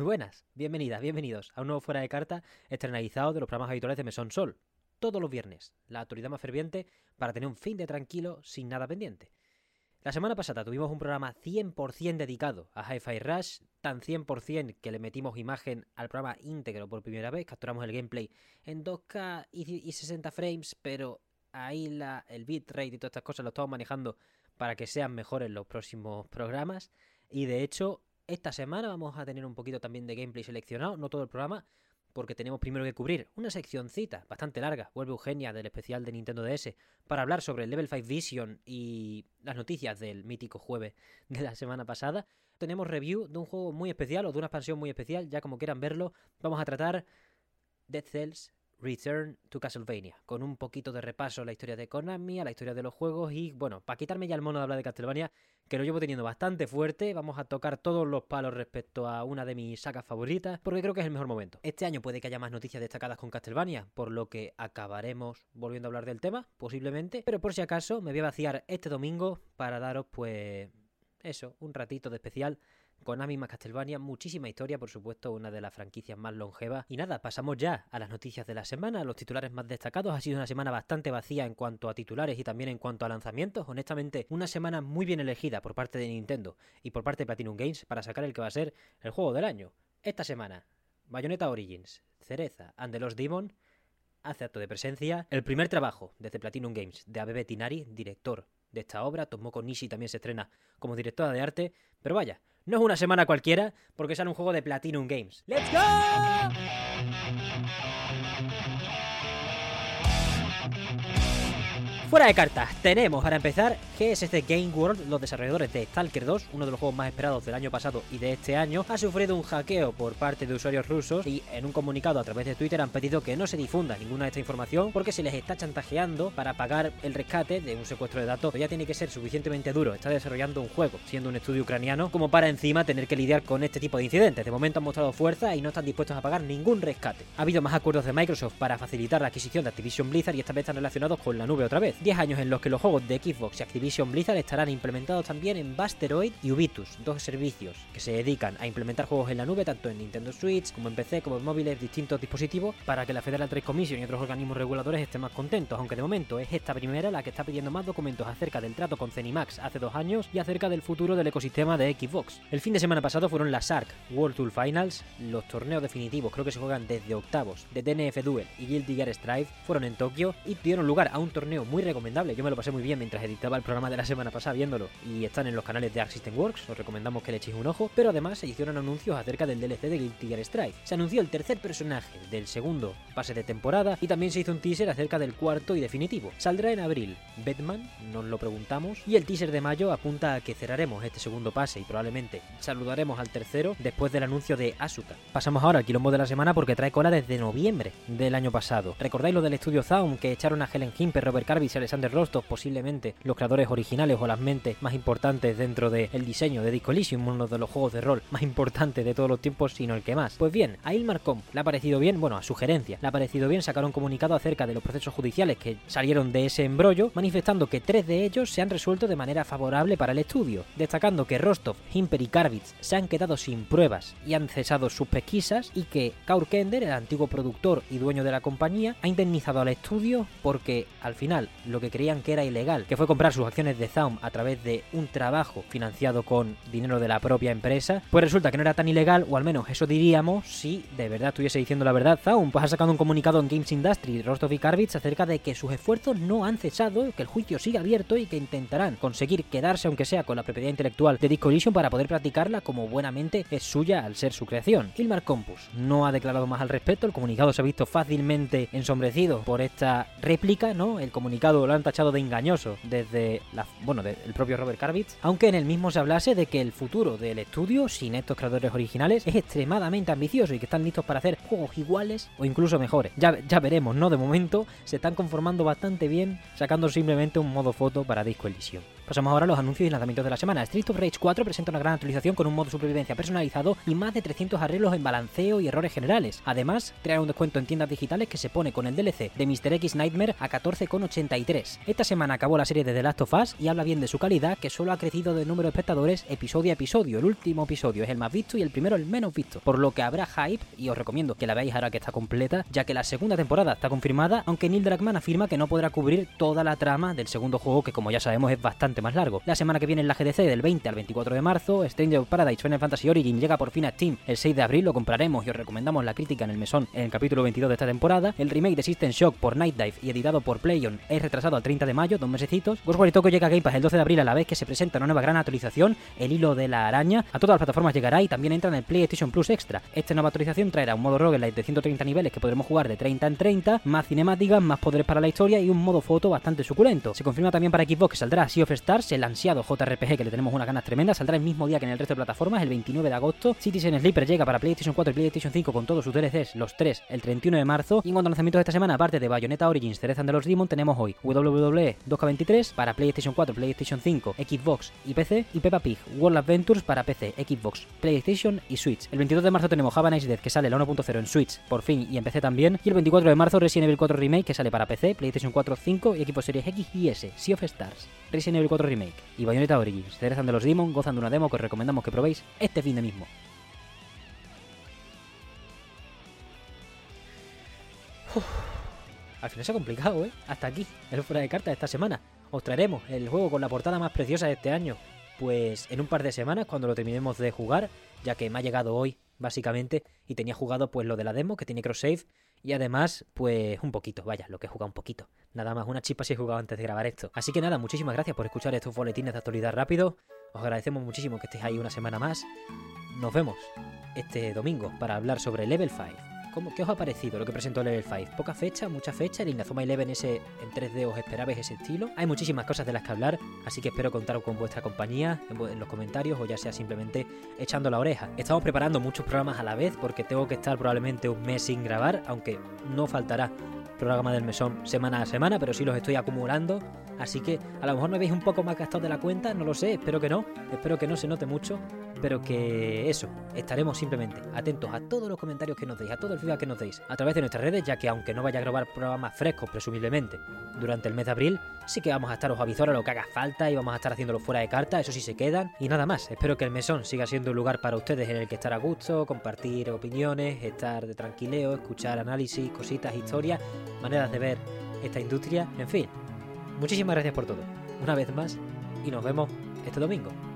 Muy buenas, bienvenidas, bienvenidos a un nuevo Fuera de Carta externalizado de los programas habituales de Mesón Sol. Todos los viernes, la autoridad más ferviente para tener un fin de tranquilo sin nada pendiente. La semana pasada tuvimos un programa 100% dedicado a Hi-Fi Rush, tan 100% que le metimos imagen al programa íntegro por primera vez, capturamos el gameplay en 2K y 60 frames, pero ahí la, el bitrate y todas estas cosas lo estamos manejando para que sean mejores los próximos programas. Y de hecho, esta semana vamos a tener un poquito también de gameplay seleccionado, no todo el programa, porque tenemos primero que cubrir una seccioncita bastante larga, vuelve Eugenia del especial de Nintendo DS, para hablar sobre el Level 5 Vision y las noticias del mítico jueves de la semana pasada. Tenemos review de un juego muy especial o de una expansión muy especial, ya como quieran verlo, vamos a tratar Dead Cells Return to Castlevania, con un poquito de repaso a la historia de Konami, a la historia de los juegos y, bueno, para quitarme ya el mono de hablar de Castlevania, que lo llevo teniendo bastante fuerte, vamos a tocar todos los palos respecto a una de mis sagas favoritas, porque creo que es el mejor momento. Este año puede que haya más noticias destacadas con Castlevania, por lo que acabaremos volviendo a hablar del tema, posiblemente, pero por si acaso me voy a vaciar este domingo para daros, pues, eso, un ratito de especial Konami más Castlevania, muchísima historia, por supuesto, una de las franquicias más longevas. Y nada, pasamos ya a las noticias de la semana, los titulares más destacados. Ha sido una semana bastante vacía en cuanto a titulares y también en cuanto a lanzamientos. Honestamente, una semana muy bien elegida por parte de Nintendo y por parte de Platinum Games para sacar el que va a ser el juego del año. Esta semana, Bayonetta Origins, Cereza and the Lost Demon hace acto de presencia el primer trabajo desde Platinum Games de Abebe Tinari, director de esta obra. Tomoko Nishi también se estrena como directora de arte. Pero vaya, no es una semana cualquiera porque sale un juego de Platinum Games. ¡Let's go! Fuera de cartas, tenemos para empezar GSC Game World, los desarrolladores de Stalker 2, uno de los juegos más esperados del año pasado y de este año, ha sufrido un hackeo por parte de usuarios rusos y en un comunicado a través de Twitter han pedido que no se difunda ninguna de esta información porque se les está chantajeando para pagar el rescate de un secuestro de datos. Ya tiene que ser suficientemente duro, está desarrollando un juego, siendo un estudio ucraniano, como para encima tener que lidiar con este tipo de incidentes. De momento han mostrado fuerza y no están dispuestos a pagar ningún rescate. Ha habido más acuerdos de Microsoft para facilitar la adquisición de Activision Blizzard y esta vez están relacionados con la nube otra vez. 10 años en los que los juegos de Xbox y Activision Blizzard estarán implementados también en Basteroid y Ubitus, dos servicios que se dedican a implementar juegos en la nube tanto en Nintendo Switch como en PC como en móviles, distintos dispositivos, para que la Federal Trade Commission y otros organismos reguladores estén más contentos, aunque de momento es esta primera la que está pidiendo más documentos acerca del trato con Zenimax hace dos años y acerca del futuro del ecosistema de Xbox. El fin de semana pasado fueron las ARC World Tour Finals, los torneos definitivos creo que se juegan desde octavos de DNF Duel y Guilty Gear Strive fueron en Tokio y dieron lugar a un torneo muy recomendable yo me lo pasé muy bien mientras editaba el programa de la semana pasada viéndolo. Y están en los canales de Arc System Works, os recomendamos que le echéis un ojo. Pero además se hicieron anuncios acerca del DLC de Guilty Gear Strive. Se anunció el tercer personaje del segundo pase de temporada y también se hizo un teaser acerca del cuarto y definitivo. Saldrá en abril Batman, nos lo preguntamos. Y el teaser de mayo apunta a que cerraremos este segundo pase y probablemente saludaremos al tercero después del anuncio de Asuka. Pasamos ahora al quilombo de la semana porque trae cola desde noviembre del año pasado. ¿Recordáis lo del estudio Zaum que echaron a Helen Himper, Robert Carvis Alexander Rostov, posiblemente los creadores originales o las mentes más importantes dentro del diseño de Disco uno de los juegos de rol más importantes de todos los tiempos, sino el que más. Pues bien, a Ilmar Comp le ha parecido bien, bueno, a sugerencia, le ha parecido bien sacar un comunicado acerca de los procesos judiciales que salieron de ese embrollo, manifestando que tres de ellos se han resuelto de manera favorable para el estudio, destacando que Rostov, Himper y Karvitz se han quedado sin pruebas y han cesado sus pesquisas y que Kaur Kender, el antiguo productor y dueño de la compañía, ha indemnizado al estudio porque al final lo que creían que era ilegal, que fue comprar sus acciones de Zaum a través de un trabajo financiado con dinero de la propia empresa, pues resulta que no era tan ilegal, o al menos eso diríamos si de verdad estuviese diciendo la verdad Zaum, pues ha sacado un comunicado en Games Industry, Rostov y Karvitz acerca de que sus esfuerzos no han cesado, que el juicio sigue abierto y que intentarán conseguir quedarse aunque sea con la propiedad intelectual de Disco para poder practicarla como buenamente es suya al ser su creación. Ilmar Compus no ha declarado más al respecto, el comunicado se ha visto fácilmente ensombrecido por esta réplica, ¿no? El comunicado lo han tachado de engañoso desde bueno, del propio Robert Karvitz, aunque en el mismo se hablase de que el futuro del estudio sin estos creadores originales es extremadamente ambicioso y que están listos para hacer juegos iguales o incluso mejores. Ya, ya veremos, ¿no? De momento se están conformando bastante bien sacando simplemente un modo foto para Disco Elysium. Pasamos ahora a los anuncios y lanzamientos de la semana. Street of Rage 4 presenta una gran actualización con un modo supervivencia personalizado y más de 300 arreglos en balanceo y errores generales. Además, trae un descuento en tiendas digitales que se pone con el DLC de Mr. X Nightmare a 14,83. Esta semana acabó la serie de The Last of Us y habla bien de su calidad, que solo ha crecido de número de espectadores episodio a episodio. El último episodio es el más visto y el primero el menos visto, por lo que habrá hype y os recomiendo que la veáis ahora que está completa, ya que la segunda temporada está confirmada, aunque Neil Druckmann afirma que no podrá cubrir toda la trama del segundo juego, que como ya sabemos es bastante más largo. La semana que viene en la GDC del 20 al 24 de marzo, Stranger of Paradise Final Fantasy Origin llega por fin a Steam. El 6 de abril lo compraremos y os recomendamos la crítica en el mesón en el capítulo 22 de esta temporada. El remake de System Shock por Night Dive y editado por PlayOn es retrasado al 30 de mayo, dos mesecitos. Ghostwire Tokyo llega a Game Pass el 12 de abril a la vez que se presenta una nueva gran actualización, el hilo de la araña. A todas las plataformas llegará y también entra en el PlayStation Plus Extra. Esta nueva actualización traerá un modo roguelite de 130 niveles que podremos jugar de 30 en 30, más cinemáticas, más poderes para la historia y un modo foto bastante suculento. Se confirma también para Xbox que saldrá Sea of Stars, el ansiado JRPG que le tenemos unas ganas tremendas, saldrá el mismo día que en el resto de plataformas, el 29 de agosto. Citizen Sleeper llega para PlayStation 4 y PlayStation 5 con todos sus DLCs, los tres, el 31 de marzo. Y en cuanto a lanzamientos de esta semana, aparte de Bayonetta Origins, Cereza de los Demon, tenemos hoy WWE 2K23 para PlayStation 4, PlayStation 5, Xbox y PC, y Peppa Pig World Adventures para PC, Xbox, PlayStation y Switch. El 22 de marzo tenemos Java Nice Death que sale la 1.0 en Switch, por fin, y en PC también. Y el 24 de marzo Resident Evil 4 Remake que sale para PC, PlayStation 4, 5 y Xbox Series X y S, Sea of Stars, Resident 4 Remake y Bayonetta Origins, Cereza de los Demon gozan de una demo que os recomendamos que probéis este fin de mismo. Uf, al final se ha complicado, ¿eh? Hasta aquí, el fuera de cartas de esta semana. Os traeremos el juego con la portada más preciosa de este año. Pues en un par de semanas, cuando lo terminemos de jugar, ya que me ha llegado hoy, básicamente, y tenía jugado pues lo de la demo, que tiene cross save, y además, pues un poquito, vaya, lo que he jugado un poquito. Nada más, una chispa si he jugado antes de grabar esto. Así que nada, muchísimas gracias por escuchar estos boletines de actualidad rápido. Os agradecemos muchísimo que estéis ahí una semana más. Nos vemos este domingo para hablar sobre Level 5. ¿Cómo, ¿Qué os ha parecido lo que presentó Level 5? Poca fecha, mucha fecha, el Inazuma Eleven ese en 3D os esperabais ese estilo. Hay muchísimas cosas de las que hablar, así que espero contar con vuestra compañía en, en los comentarios o ya sea simplemente echando la oreja. Estamos preparando muchos programas a la vez porque tengo que estar probablemente un mes sin grabar, aunque no faltará programa del mesón semana a semana, pero sí los estoy acumulando. Así que a lo mejor me veis un poco más gastado de la cuenta, no lo sé, espero que no, espero que no se note mucho, pero que eso, estaremos simplemente atentos a todos los comentarios que nos deis, a todo el feedback que nos deis, a través de nuestras redes, ya que aunque no vaya a grabar programas frescos, presumiblemente, durante el mes de abril, sí que vamos a estar os avisar a lo que haga falta y vamos a estar haciéndolo fuera de carta, eso sí se quedan, y nada más, espero que el mesón siga siendo un lugar para ustedes en el que estar a gusto, compartir opiniones, estar de tranquileo, escuchar análisis, cositas, historias, maneras de ver esta industria, en fin. Muchísimas gracias por todo, una vez más, y nos vemos este domingo.